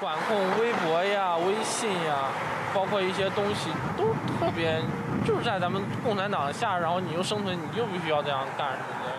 管控微博呀、微信呀，包括一些东西都特别，就是在咱们共产党下，然后你又生存，你就必须要这样干什么的。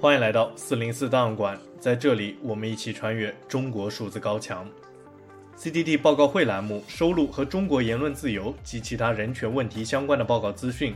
欢迎来到四零四档案馆，在这里我们一起穿越中国数字高墙。CDT 报告会栏目收录和中国言论自由及其他人权问题相关的报告资讯，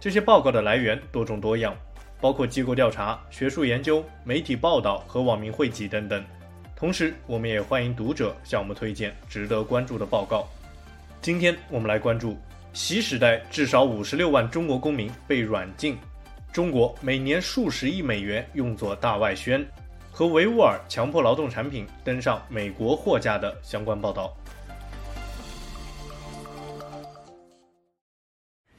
这些报告的来源多种多样，包括机构调查、学术研究、媒体报道和网民汇集等等。同时，我们也欢迎读者向我们推荐值得关注的报告。今天我们来关注：习时代至少五十六万中国公民被软禁。中国每年数十亿美元用作大外宣，和维吾尔强迫劳动产品登上美国货架的相关报道。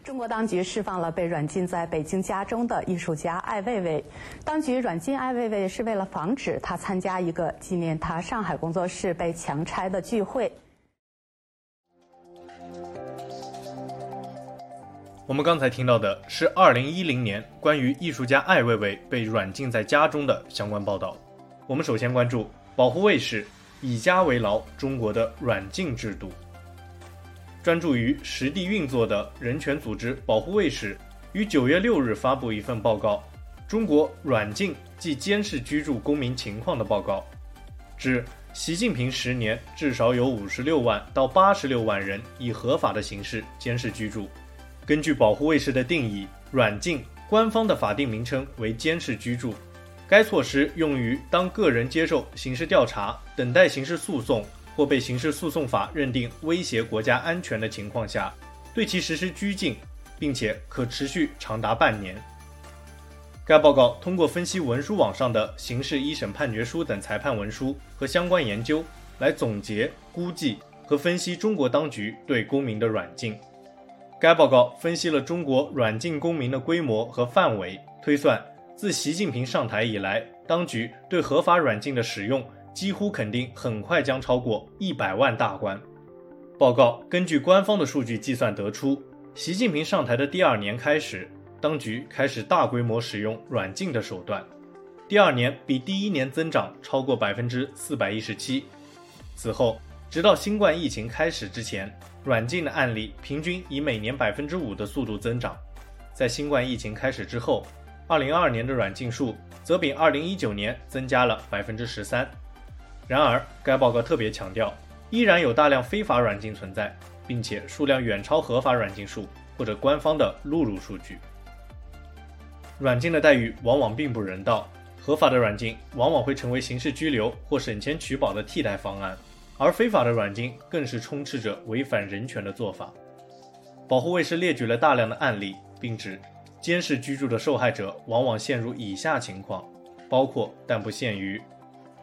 中国当局释放了被软禁在北京家中的艺术家艾未未。当局软禁艾未未是为了防止他参加一个纪念他上海工作室被强拆的聚会。我们刚才听到的是二零一零年关于艺术家艾未未被软禁在家中的相关报道。我们首先关注保护卫士以家为牢，中国的软禁制度。专注于实地运作的人权组织保护卫士于九月六日发布一份报告《中国软禁即监视居住公民情况的报告》，指习近平十年至少有五十六万到八十六万人以合法的形式监视居住。根据保护卫士的定义，软禁官方的法定名称为监视居住。该措施用于当个人接受刑事调查、等待刑事诉讼或被刑事诉讼法认定威胁国家安全的情况下，对其实施拘禁，并且可持续长达半年。该报告通过分析文书网上的刑事一审判决书等裁判文书和相关研究，来总结、估计和分析中国当局对公民的软禁。该报告分析了中国软禁公民的规模和范围，推算自习近平上台以来，当局对合法软禁的使用几乎肯定很快将超过一百万大关。报告根据官方的数据计算得出，习近平上台的第二年开始，当局开始大规模使用软禁的手段，第二年比第一年增长超过百分之四百一十七，此后直到新冠疫情开始之前。软禁的案例平均以每年百分之五的速度增长，在新冠疫情开始之后，二零二二年的软禁数则比二零一九年增加了百分之十三。然而，该报告特别强调，依然有大量非法软禁存在，并且数量远超合法软禁数或者官方的录入数据。软禁的待遇往往并不人道，合法的软禁往往会成为刑事拘留或审前取保的替代方案。而非法的软禁更是充斥着违反人权的做法。保护卫士列举了大量的案例，并指监视居住的受害者往往陷入以下情况，包括但不限于：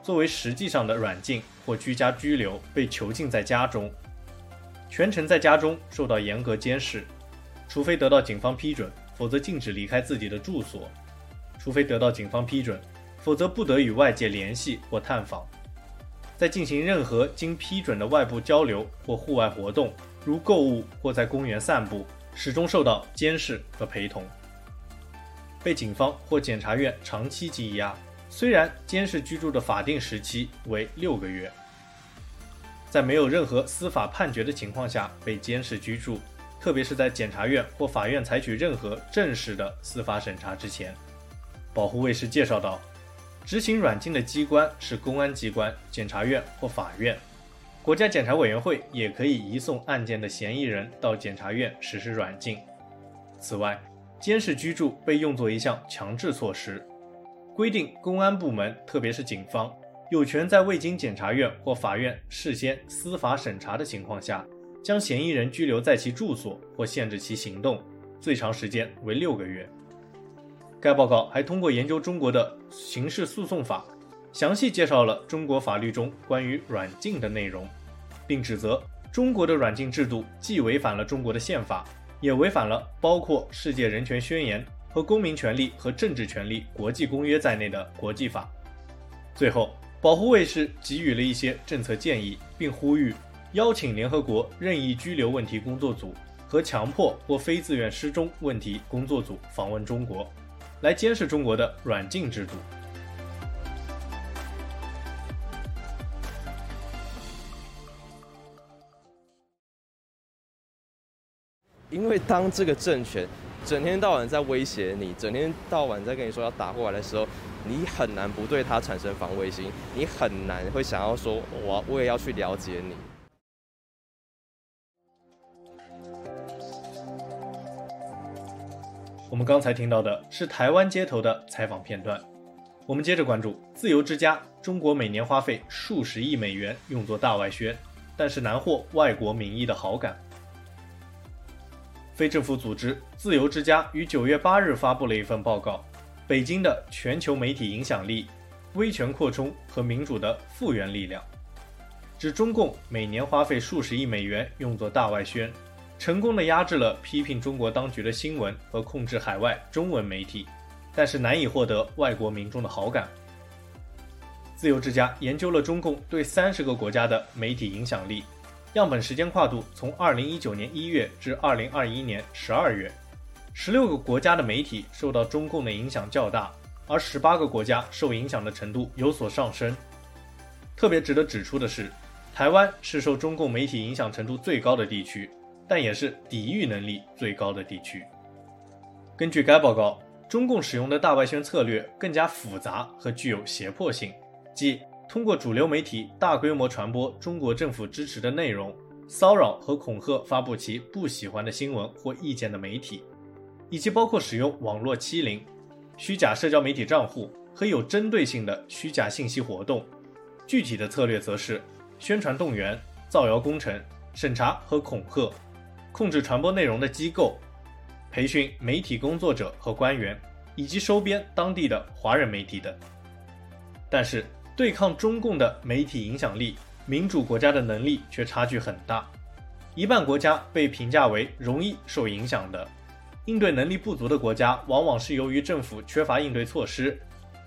作为实际上的软禁或居家拘留，被囚禁在家中，全程在家中受到严格监视，除非得到警方批准，否则禁止离开自己的住所；除非得到警方批准，否则不得与外界联系或探访。在进行任何经批准的外部交流或户外活动，如购物或在公园散步，始终受到监视和陪同。被警方或检察院长期羁押，虽然监视居住的法定时期为六个月，在没有任何司法判决的情况下被监视居住，特别是在检察院或法院采取任何正式的司法审查之前，保护卫士介绍道。执行软禁的机关是公安机关、检察院或法院。国家检察委员会也可以移送案件的嫌疑人到检察院实施软禁。此外，监视居住被用作一项强制措施，规定公安部门，特别是警方，有权在未经检察院或法院事先司法审查的情况下，将嫌疑人拘留在其住所或限制其行动，最长时间为六个月。该报告还通过研究中国的刑事诉讼法，详细介绍了中国法律中关于软禁的内容，并指责中国的软禁制度既违反了中国的宪法，也违反了包括《世界人权宣言》和《公民权利和政治权利国际公约》在内的国际法。最后，保护卫士给予了一些政策建议，并呼吁邀请联合国任意拘留问题工作组和强迫或非自愿失踪问题工作组访问中国，来监视中国的软禁制度。因为当这个政权整天到晚在威胁你，整天到晚在跟你说要打过来的时候，你很难不对他产生防卫心，你很难会想要说我我也要去了解你。我们刚才听到的是台湾街头的采访片段，我们接着关注自由之家。中国每年花费数十亿美元用作大外宣，但是难获外国民意的好感。非政府组织自由之家于九月八日发布了一份报告：北京的全球媒体影响力、威权扩充和民主的复原力量，指中共每年花费数十亿美元用作大外宣，成功的压制了批评中国当局的新闻和控制海外中文媒体，但是难以获得外国民众的好感。自由之家研究了中共对三十个国家的媒体影响力。样本时间跨度从二零一九年一月至二零二一年十二月，十六个国家的媒体受到中共的影响较大，而十八个国家受影响的程度有所上升。特别值得指出的是，台湾是受中共媒体影响程度最高的地区，但也是抵御能力最高的地区。根据该报告，中共使用的大外宣策略更加复杂和具有胁迫性，即，通过主流媒体大规模传播中国政府支持的内容，骚扰和恐吓发布其不喜欢的新闻或意见的媒体，以及包括使用网络欺凌、虚假社交媒体账户和有针对性的虚假信息活动。具体的策略则是宣传动员、造谣工程、审查和恐吓、控制传播内容的机构、培训媒体工作者和官员，以及收编当地的华人媒体等。但是，对抗中共的媒体影响力，民主国家的能力却差距很大。一半国家被评价为容易受影响的，应对能力不足的国家，往往是由于政府缺乏应对措施、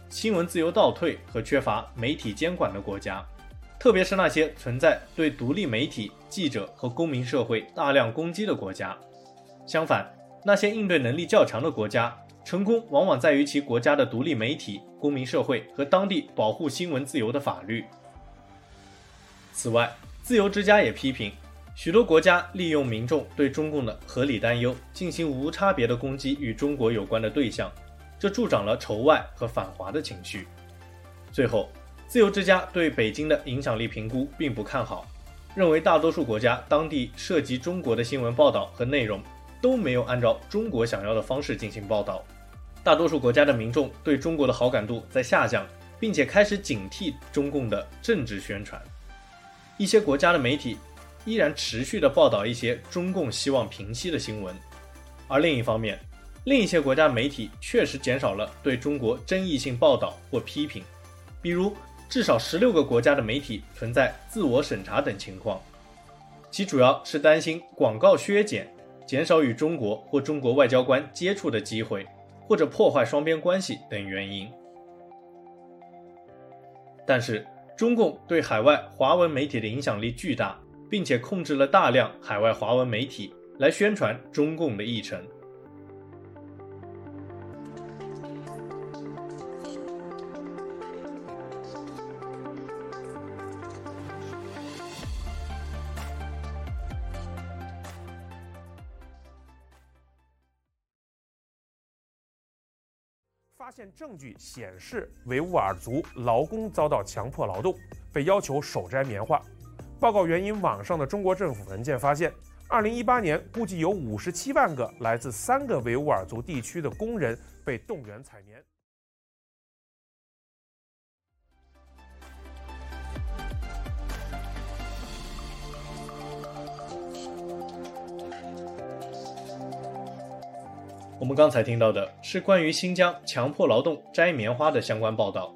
新闻自由倒退和缺乏媒体监管的国家。特别是那些存在对独立媒体、记者和公民社会大量攻击的国家。相反，那些应对能力较强的国家，成功往往在于其国家的独立媒体。公民社会和当地保护新闻自由的法律。此外，自由之家也批评，许多国家利用民众对中共的合理担忧，进行无差别的攻击与中国有关的对象，这助长了仇外和反华的情绪。最后，自由之家对北京的影响力评估并不看好，认为大多数国家当地涉及中国的新闻报道和内容都没有按照中国想要的方式进行报道。大多数国家的民众对中国的好感度在下降，并且开始警惕中共的政治宣传。一些国家的媒体依然持续地报道一些中共希望平息的新闻，而另一方面，另一些国家媒体确实减少了对中国争议性报道或批评。比如，至少十六个国家的媒体存在自我审查等情况，其主要是担心广告削减，减少与中国或中国外交官接触的机会。或者破坏双边关系等原因，但是中共对海外华文媒体的影响力巨大，并且控制了大量海外华文媒体来宣传中共的议程。发现证据显示维吾尔族劳工遭到强迫劳动，被要求手摘棉花。报告援引网上的中国政府文件发现，二零一八年估计有五十七万个来自三个维吾尔族地区的工人被动员采棉。我们刚才听到的是关于新疆强迫劳动摘棉花的相关报道。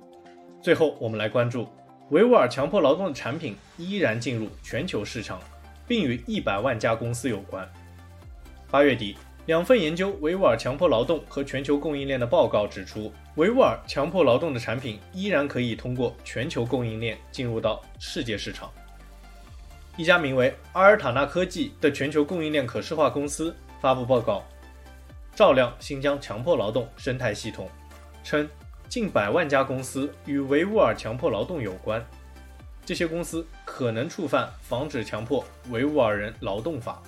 最后，我们来关注维吾尔强迫劳动的产品依然进入全球市场，并与一百万家公司有关。八月底，两份研究维吾尔强迫劳动和全球供应链的报告指出，维吾尔强迫劳动的产品依然可以通过全球供应链进入到世界市场。一家名为阿尔塔纳科技的全球供应链可视化公司发布报告，照亮新疆强迫劳动生态系统，称近百万家公司与维吾尔强迫劳动有关，这些公司可能触犯《防止强迫维吾尔人劳动法》。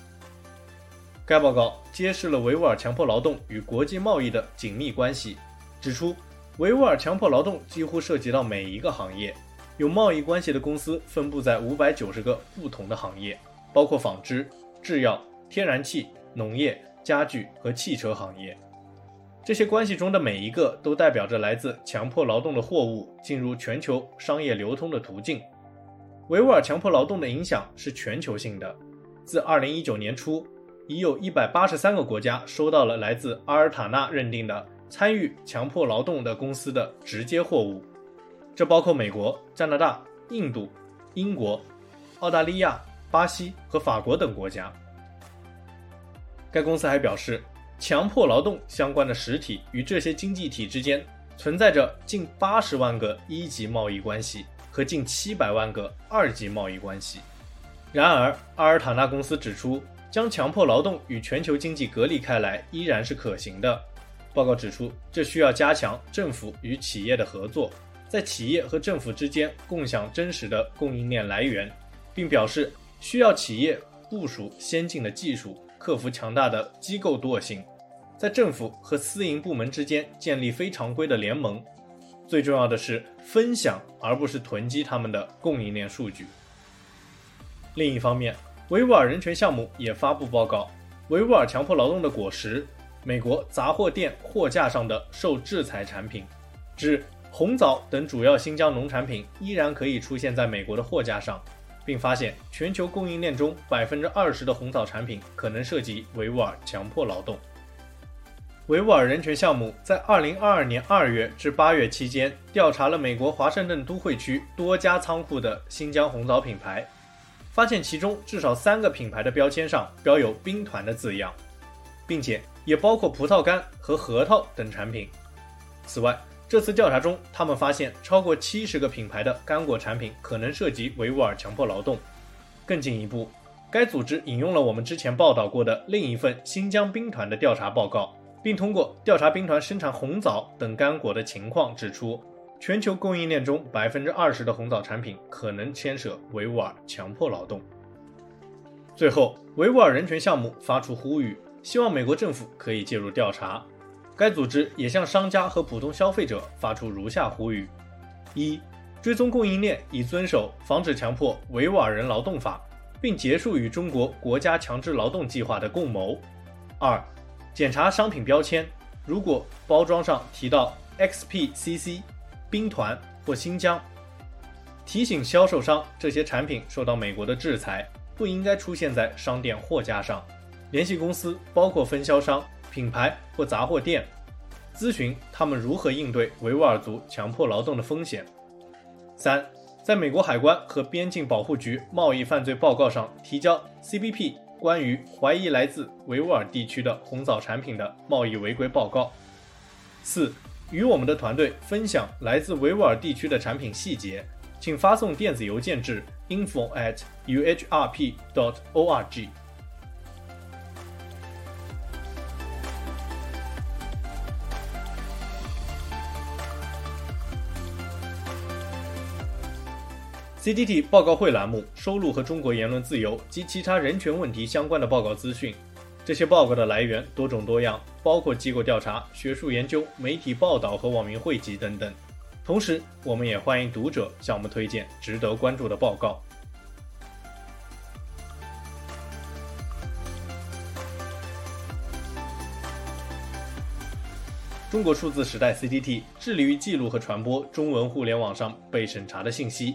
该报告揭示了维吾尔强迫劳动与国际贸易的紧密关系，指出维吾尔强迫劳动几乎涉及到每一个行业。有贸易关系的公司分布在五百九十个不同的行业，包括纺织、制药、天然气、农业、家具和汽车行业。这些关系中的每一个都代表着来自强迫劳动的货物进入全球商业流通的途径。维吾尔强迫劳动的影响是全球性的。自二零一九年初，已有一百八十三个国家收到了来自阿尔塔纳认定的参与强迫劳动的公司的直接货物。这包括美国、加拿大、印度、英国、澳大利亚、巴西和法国等国家。该公司还表示，强迫劳动相关的实体与这些经济体之间存在着近八十万个一级贸易关系和近七百万个二级贸易关系。然而，阿尔塔纳公司指出，将强迫劳动与全球经济隔离开来依然是可行的。报告指出，这需要加强政府与企业的合作。在企业和政府之间共享真实的供应链来源，并表示需要企业部署先进的技术，克服强大的机构惰性，在政府和私营部门之间建立非常规的联盟。最重要的是分享，而不是囤积他们的供应链数据。另一方面，维吾尔人权项目也发布报告：维吾尔强迫劳动的果实，美国杂货店货架上的受制裁产品，指。红枣等主要新疆农产品依然可以出现在美国的货架上，并发现全球供应链中百分之二十的红枣产品可能涉及维吾尔强迫劳动。维吾尔人权项目在二零二二年二月至八月期间调查了美国华盛顿都会区多家仓库的新疆红枣品牌，发现其中至少三个品牌的标签上标有“兵团”的字样，并且也包括葡萄干和核桃等产品。此外，这次调查中，他们发现超过七十个品牌的干果产品可能涉及维吾尔强迫劳动。更进一步，该组织引用了我们之前报道过的另一份新疆兵团的调查报告，并通过调查兵团生产红枣等干果的情况，指出全球供应链中百分之二十的红枣产品可能牵涉维吾尔强迫劳动。最后，维吾尔人权项目发出呼吁，希望美国政府可以介入调查。该组织也向商家和普通消费者发出如下呼吁：一、追踪供应链，以遵守《防止强迫维吾尔人劳动法》，并结束与中国国家强制劳动计划的共谋；二、检查商品标签，如果包装上提到 XPCC、兵团或新疆，提醒销售商这些产品受到美国的制裁，不应该出现在商店货架上。联系公司，包括分销商。品牌或杂货店，咨询他们如何应对维吾尔族强迫劳动的风险。三，在美国海关和边境保护局贸易犯罪报告上提交 CBP 关于怀疑来自维吾尔地区的红枣产品的贸易违规报告。四，与我们的团队分享来自维吾尔地区的产品细节，请发送电子邮件至 info@uhrp.org。CDT 报告会栏目收录和中国言论自由及其他人权问题相关的报告资讯。这些报告的来源多种多样，包括机构调查、学术研究、媒体报道和网民汇集等等。同时，我们也欢迎读者向我们推荐值得关注的报告。中国数字时代 （CDT） 致力于记录和传播中文互联网上被审查的信息。